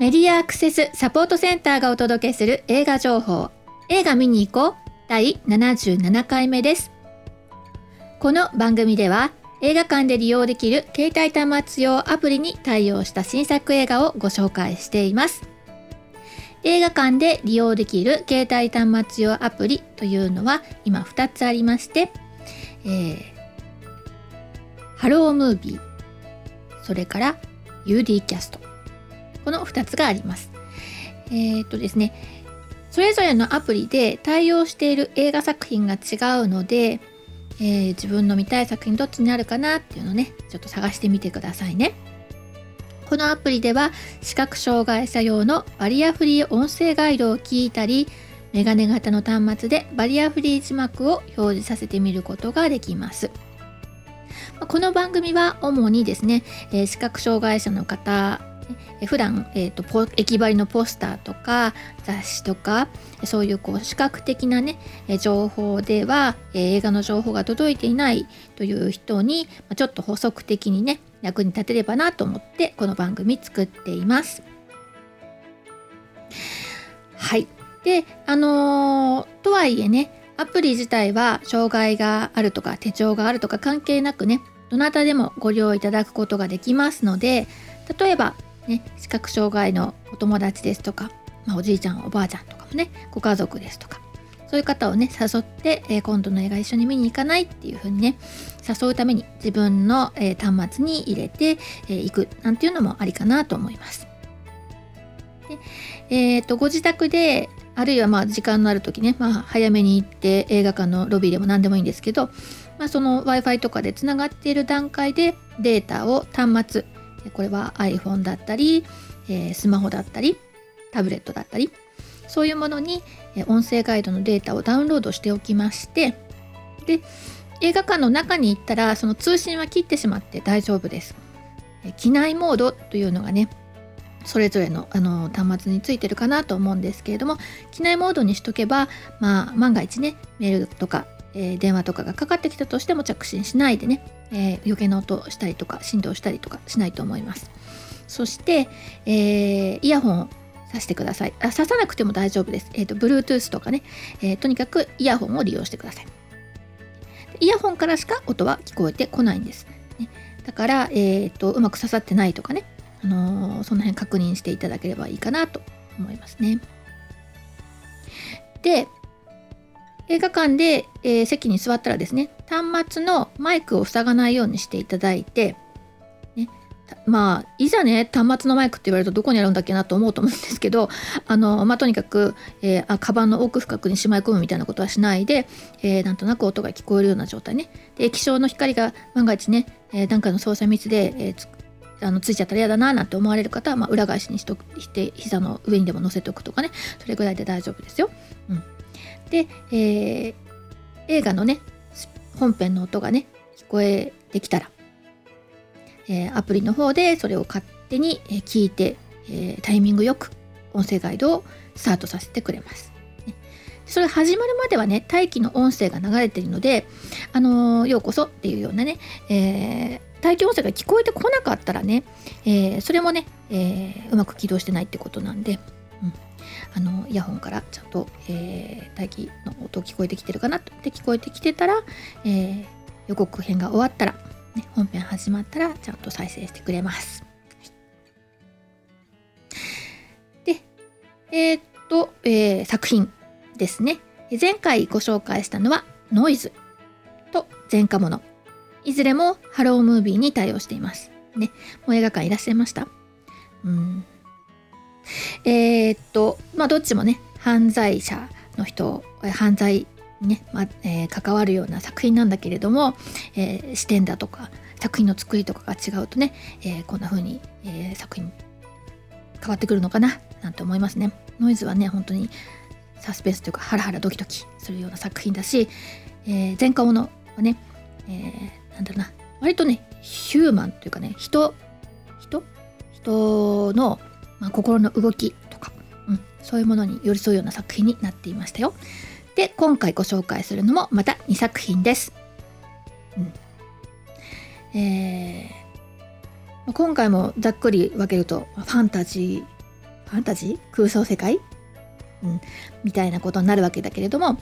メディアアクセスサポートセンターがお届けする映画情報。映画見に行こう。第77回目です。この番組では映画館で利用できる携帯端末用アプリに対応した新作映画をご紹介しています。映画館で利用できる携帯端末用アプリというのは今2つありまして、えー、ハロームービーそれから UD キャスト。この2つがありますえー、っとですねそれぞれのアプリで対応している映画作品が違うので、えー、自分の見たい作品どっちになるかなっていうのをねちょっと探してみてくださいね。このアプリでは視覚障害者用のバリアフリー音声ガイドを聞いたりメガネ型の端末でバリアフリー字幕を表示させてみることができます。この番組は主にですね、視覚障害者の方普段、えーと、駅張りのポスターとか雑誌とかそういうこう視覚的なね情報では、映画の情報が届いていないという人にちょっと補足的にね役に立てればなと思ってこの番組作っています。はいであのー、とはいえねアプリ自体は障害があるとか手帳があるとか関係なくねどなたでもご利用いただくことができますので例えばね、視覚障害のお友達ですとか、まあ、おじいちゃんおばあちゃんとかもねご家族ですとかそういう方をね誘って、えー、今度の映画一緒に見に行かないっていう風にね誘うために自分の、えー、端末に入れて、えー、くなんていうのもありかなと思います。でえーと、ご自宅であるいはまあ時間のある時ね、まあ、早めに行って映画館のロビーでも何でもいいんですけど、まあ、その w i f i とかでつながっている段階でデータを端末これは iPhone だったり、え、スマホだったりタブレットだったりそういうものに音声ガイドのデータをダウンロードしておきましてで映画館の中に行ったらその通信は切ってしまって大丈夫です。機内モードというのがねそれぞれのあの端末についてるかなと思うんですけれども機内モードにしとけば、まあ、万が一ねメールとか、えー、電話とかがかかってきたとしても着信しないでね、えー、余計な音したりとか振動したりとかしないと思います。そして、えー、イヤホンを挿してください。あ挿さなくても大丈夫です、えーと、Bluetooth とかね、え、とにかくイヤホンを利用してください。イヤホンからしか音は聞こえてこないんです、ね、だから、えーと、うまく刺さってないとかね、あの、その辺確認していただければいいかなと思いますね。で映画館で、えー、席に座ったらですね端末のマイクを塞がないようにしていただいて、ね、まあいざね端末のマイクって言われるとどこにあるんだっけなと思うと思うんですけどあの、まあ、とにかく、えー、あカバンの奥深くにしまい込むみたいなことはしないで、えー、なんとなく音が聞こえるような状態ねで液晶の光が万が一ね、えー、段階の操作ミスで、えー、あのついちゃったら嫌だななんて思われる方は、まあ、裏返しにしとして膝の上にでも乗せておくとかねそれぐらいで大丈夫ですよ。うんで、えー、映画のね本編の音がね聞こえてきたら、えー、アプリの方でそれを勝手に聞いて、えー、タイミングよく音声ガイドをスタートさせてくれます。それ始まるまではね待機の音声が流れているので、あのー、ようこそっていうようなね、えー、待機音声が聞こえてこなかったらね、えー、それもね、えうまく起動してないってことなんで、あのイヤホンからちゃんと、えー、待機の音聞こえてきてるかな？って聞こえてきてたら、えー、予告編が終わったら、ね、本編始まったらちゃんと再生してくれます。で、えー、っと、えー、作品ですね。前回ご紹介したのはノイズと前科者。いずれもハロームービーに対応しています。ね、もう映画館いらっしゃいました？うんえー、っと、まあ、どっちもね、犯罪者の人、犯罪にね、まあえー、関わるような作品なんだけれども、えー、視点だとか、作品の作りとかが違うとね、え、こんな風に、え、作品変わってくるのかな、なんて思いますね。ノイズはね、本当にサスペンスというか、ハラハラドキドキするような作品だし、えー、前科者はね、えー、なんだろうな、割とね、ヒューマンというかね、人、人人のまあ、心の動きとか、うん、そういうものに寄り添うような作品になっていましたよ。で今回ご紹介するのもまた2作品です。うんえー、今回もざっくり分けるとファンタジーファンタジー？空想世界、うん、みたいなことになるわけだけれども、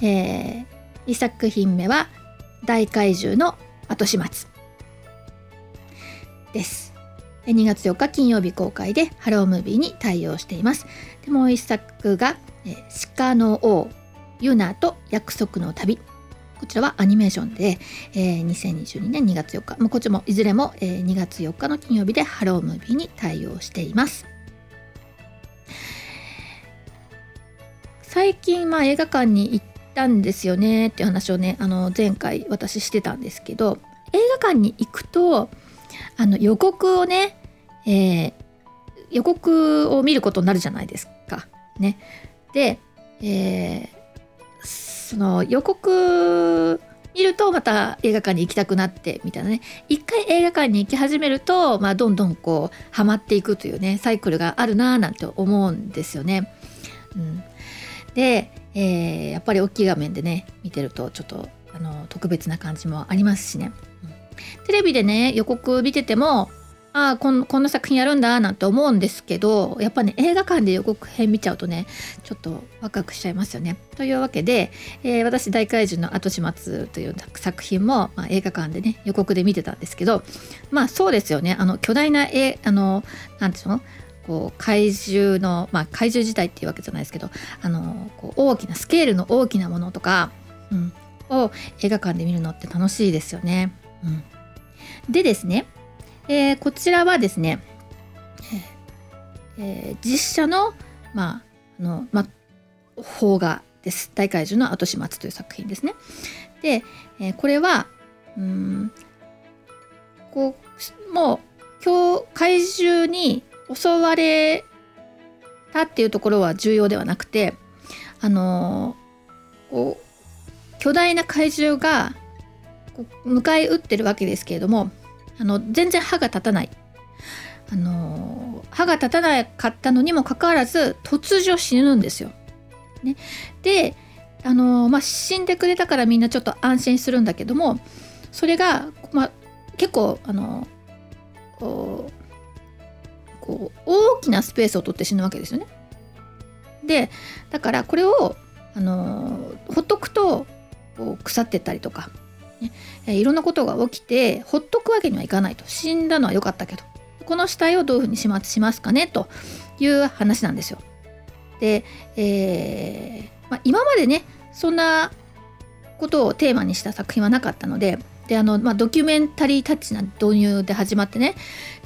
えー、1作品目は大怪獣の後始末です。2月4日金曜日公開でハロームービーに対応しています。でもう一作が、鹿の王ユナと約束の旅こちらはアニメーションで、えー、2022年2月4日、まあ、こっちもいずれも、えー、2月4日の金曜日でハロームービーに対応しています。最近、まあ、映画館に行ったんですよねっていう話をねあの前回私してたんですけど映画館に行くとあの予告をね、えー、予告を見ることになるじゃないですか。ね、で、えー、その予告見るとまた映画館に行きたくなってみたいなね。一回映画館に行き始めると、まあ、どんどんこうハマっていくというねサイクルがあるなーなんて思うんですよね。うん、で、えー、やっぱり大きい画面でね見てるとちょっとあの特別な感じもありますしね、うん、テレビでね予告見ててもああこんこんな作品やるんだなんて思うんですけどやっぱね映画館で予告編見ちゃうとねちょっとワクワクしちゃいますよね。というわけで、えー、私大怪獣の後始末という作品も、まあ、映画館でね予告で見てたんですけどまあそうですよねあの巨大なえあのなんていうの？こう怪獣の、まあ、怪獣自体っていうわけじゃないですけどあのこう大きなスケールの大きなものとか、うん、を映画館で見るのって楽しいですよね。でですね、えー、こちらはですね、えー、実写の,、まああのまあ、邦画です。大怪獣の後始末という作品ですね。で、えー、これはうんこうもう今日怪獣に襲われたっていうところは重要ではなくてあのこう巨大な怪獣が迎え撃ってるわけですけれどもあの全然歯が立たないあの歯が立たなかったのにもかかわらず突如死ぬんですよ。ね、であの、まあ、死んでくれたからみんなちょっと安心するんだけどもそれが、まあ、結構あのこう大きなスペースを取って死ぬわけですよね。でだからこれをあのほっとくとこう腐ってったりとかね、いろんなことが起きてほっとくわけにはいかないと。死んだのは良かったけどこの死体をどういうふうに始末しますかね？という話なんですよ。で、えーまあ、今までねそんなことをテーマにした作品はなかったのでであの、まあ、ドキュメンタリータッチな導入で始まってね。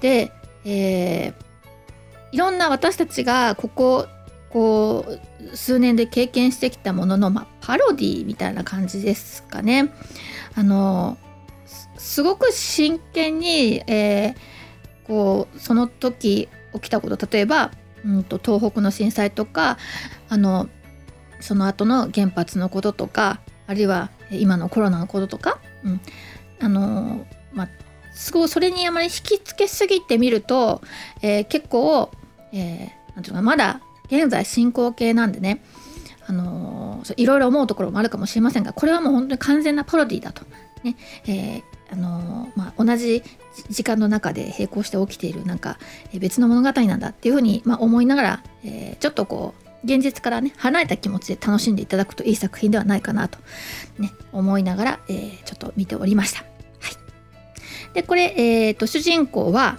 で、えー、いろんな私たちがこここう数年で経験してきたものの、まあ、パロディみたいな感じですかね。あのすごく真剣に、えー、こうその時起きたこと例えば、うんと、東北の震災とかあのその後の原発のこととかあるいは今のコロナのこととか、うん、あのまあすごいそれにあまり引きつけすぎてみると、えー、結構、えー、なんていうかまだ現在進行形なんでねあのいろいろ思うところもあるかもしれませんがこれはもう本当に完全なパロディだと。ねえーあのまあ、同じ時間の中で並行して起きているなんか別の物語なんだっていうふうに、まあ、思いながら、えー、ちょっとこう現実からね離れた気持ちで楽しんでいただくといい作品ではないかなと、ね、思いながら、えー、ちょっと見ておりました。はい、でこれ、えーと、主人公は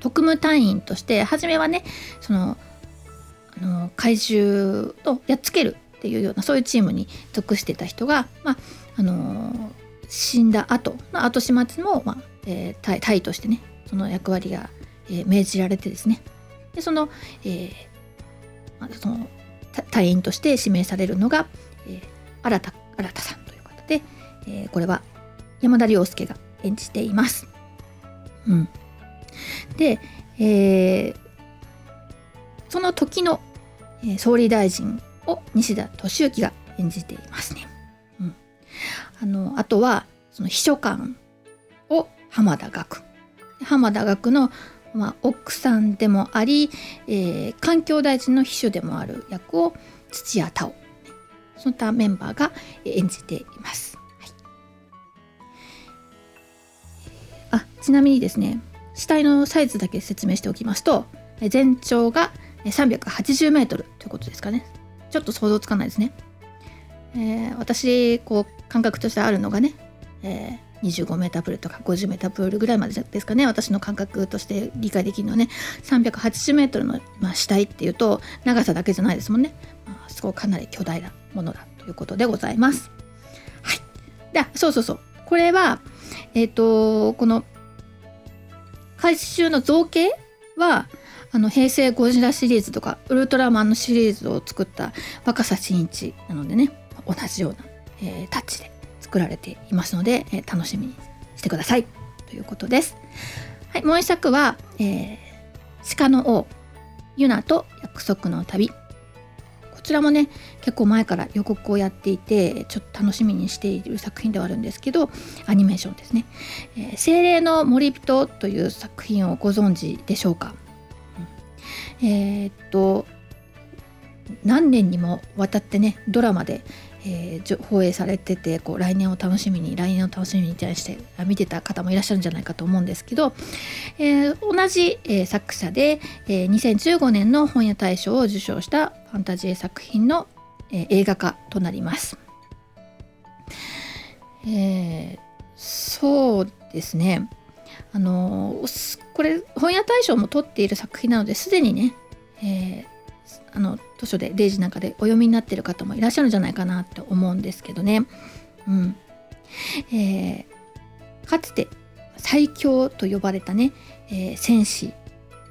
特務隊員として初めはねそのあの怪獣をやっつけるっていうようなそういうチームに属してた人が、まああの死んだ後の後始末も、まあえー、隊としてねその役割が、えー、命じられてですねでその,、えーまあ、その隊員として指名されるのが、えー、新田新田さんという方で、えー、これは山田涼介が演じています。うん、で、えー、その時の、え、総理大臣を西田敏行が演じていますね。うん、あのあとはその秘書官を浜田学浜田学の、まあ、奥さんでもあり、えー、環境大臣の秘書でもある役を土屋太鳳そういったメンバーが演じています。はい、あちなみにですね死体のサイズだけ説明しておきますと全長が380メートルということですかね。ちょっと想像つかないですね、えー、私こう感覚としてあるのがね、えー、25メータープールとか50メータープールぐらいまでですかね。私の感覚として理解できるのはね380メートルの、まあ、死体っていうと長さだけじゃないですもんね、まあ、すごいかなり巨大なものだということでございます。はい。でそうそうそう。これはえっ、ー、とこの回収の造形はあの平成ゴジラシリーズとかウルトラマンのシリーズを作った若狭真一なのでね同じような、えー、タッチで作られていますので、えー、楽しみにしてください。ということです。はい、もう一作は、えー、鹿の王ユナと約束の旅。こちらもね結構前から予告をやっていてちょっと楽しみにしている作品ではあるんですけどアニメーションですね「えー、精霊の森人」という作品をご存知でしょうか？えー、っと何年にもわたってねドラマで、えー、放映されててこう来年を楽しみに来年を楽しみに対して見てた方もいらっしゃるんじゃないかと思うんですけど、えー、同じ、えー、作者で、えー、2015年の本屋大賞を受賞したファンタジー作品の、えー、映画化となります。えー、そうですねあのこれ本屋大賞も取っている作品なのですでにね、えー、あの図書で0時なんかでお読みになっている方もいらっしゃるんじゃないかなと思うんですけどね。うんえー、かつて最強と呼ばれたね、えー、戦士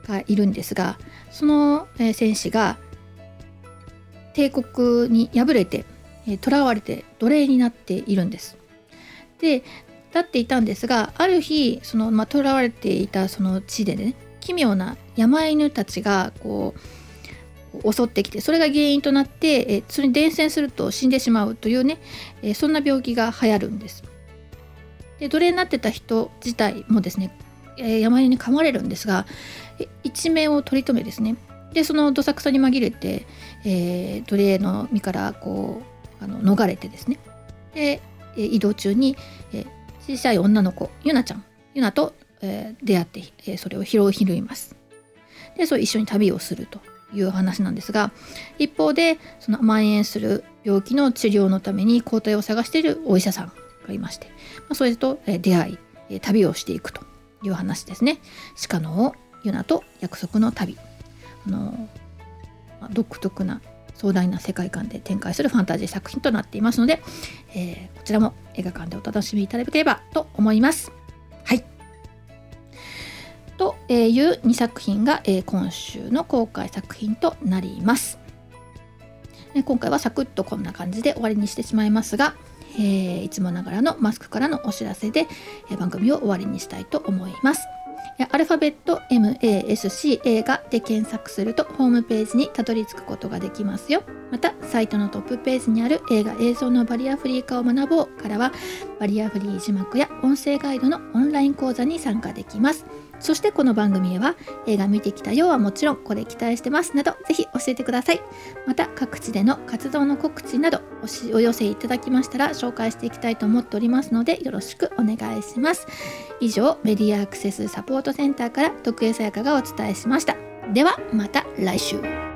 がいるんですがその、えー、戦士が帝国に敗れて、えー、われて奴隷になっているんです。で立っていたんですがある日そのまあ、囚われていたその地でね奇妙な山犬たちがこう襲ってきてそれが原因となってえそれに伝染すると死んでしまうというねえそんな病気が流行るんです。で奴隷になってた人自体もですね、え山犬に噛まれるんですが一命を取り留めですねでそのどさくさに紛れて、えー、奴隷の身からこうあの逃れてですねで移動中に、えー、小さい女の子ゆなちゃん。ゆなと、えー、出会って、えー、それを拾い拾います。でそう一緒に旅をするという話なんですが一方でその蔓延する病気の治療のために抗体を探しているお医者さんがいまして、まあ、それと、えー、出会い、え、旅をしていくという話ですね。鹿のユナと約束の旅。あの、まあ、独特な壮大な世界観で展開するファンタジー作品となっていますので、えー、こちらも映画館でお楽しみいただければと思います。はい。という2作品が、えー、今週の公開作品となります。今回はサクッとこんな感じで終わりにしてしまいますが、えー、いつもながらのマスクからのお知らせで、えー、番組を終わりにしたいと思います。アルファベット MASC 映画で検索するとホームページにたどり着くことができますよ。また、サイトのトップページにある映画映像のバリアフリー化を学ぼうからは、バリアフリー字幕や音声ガイドのオンライン講座に参加できます。そしてこの番組へは映画見てきたよはもちろんこれ期待してますなどぜひ教えてください。また各地での活動の告知などお寄せいただきましたら紹介していきたいと思っておりますのでよろしくお願いします。以上メディアアクセスサポートセンターから徳江さやかがお伝えしました。ではまた来週。